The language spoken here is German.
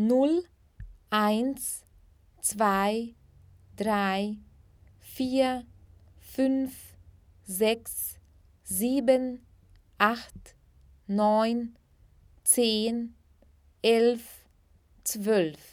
0, 1, 2, 3, 4, 5, 6, 7, 8, 9, 10, 11, 12.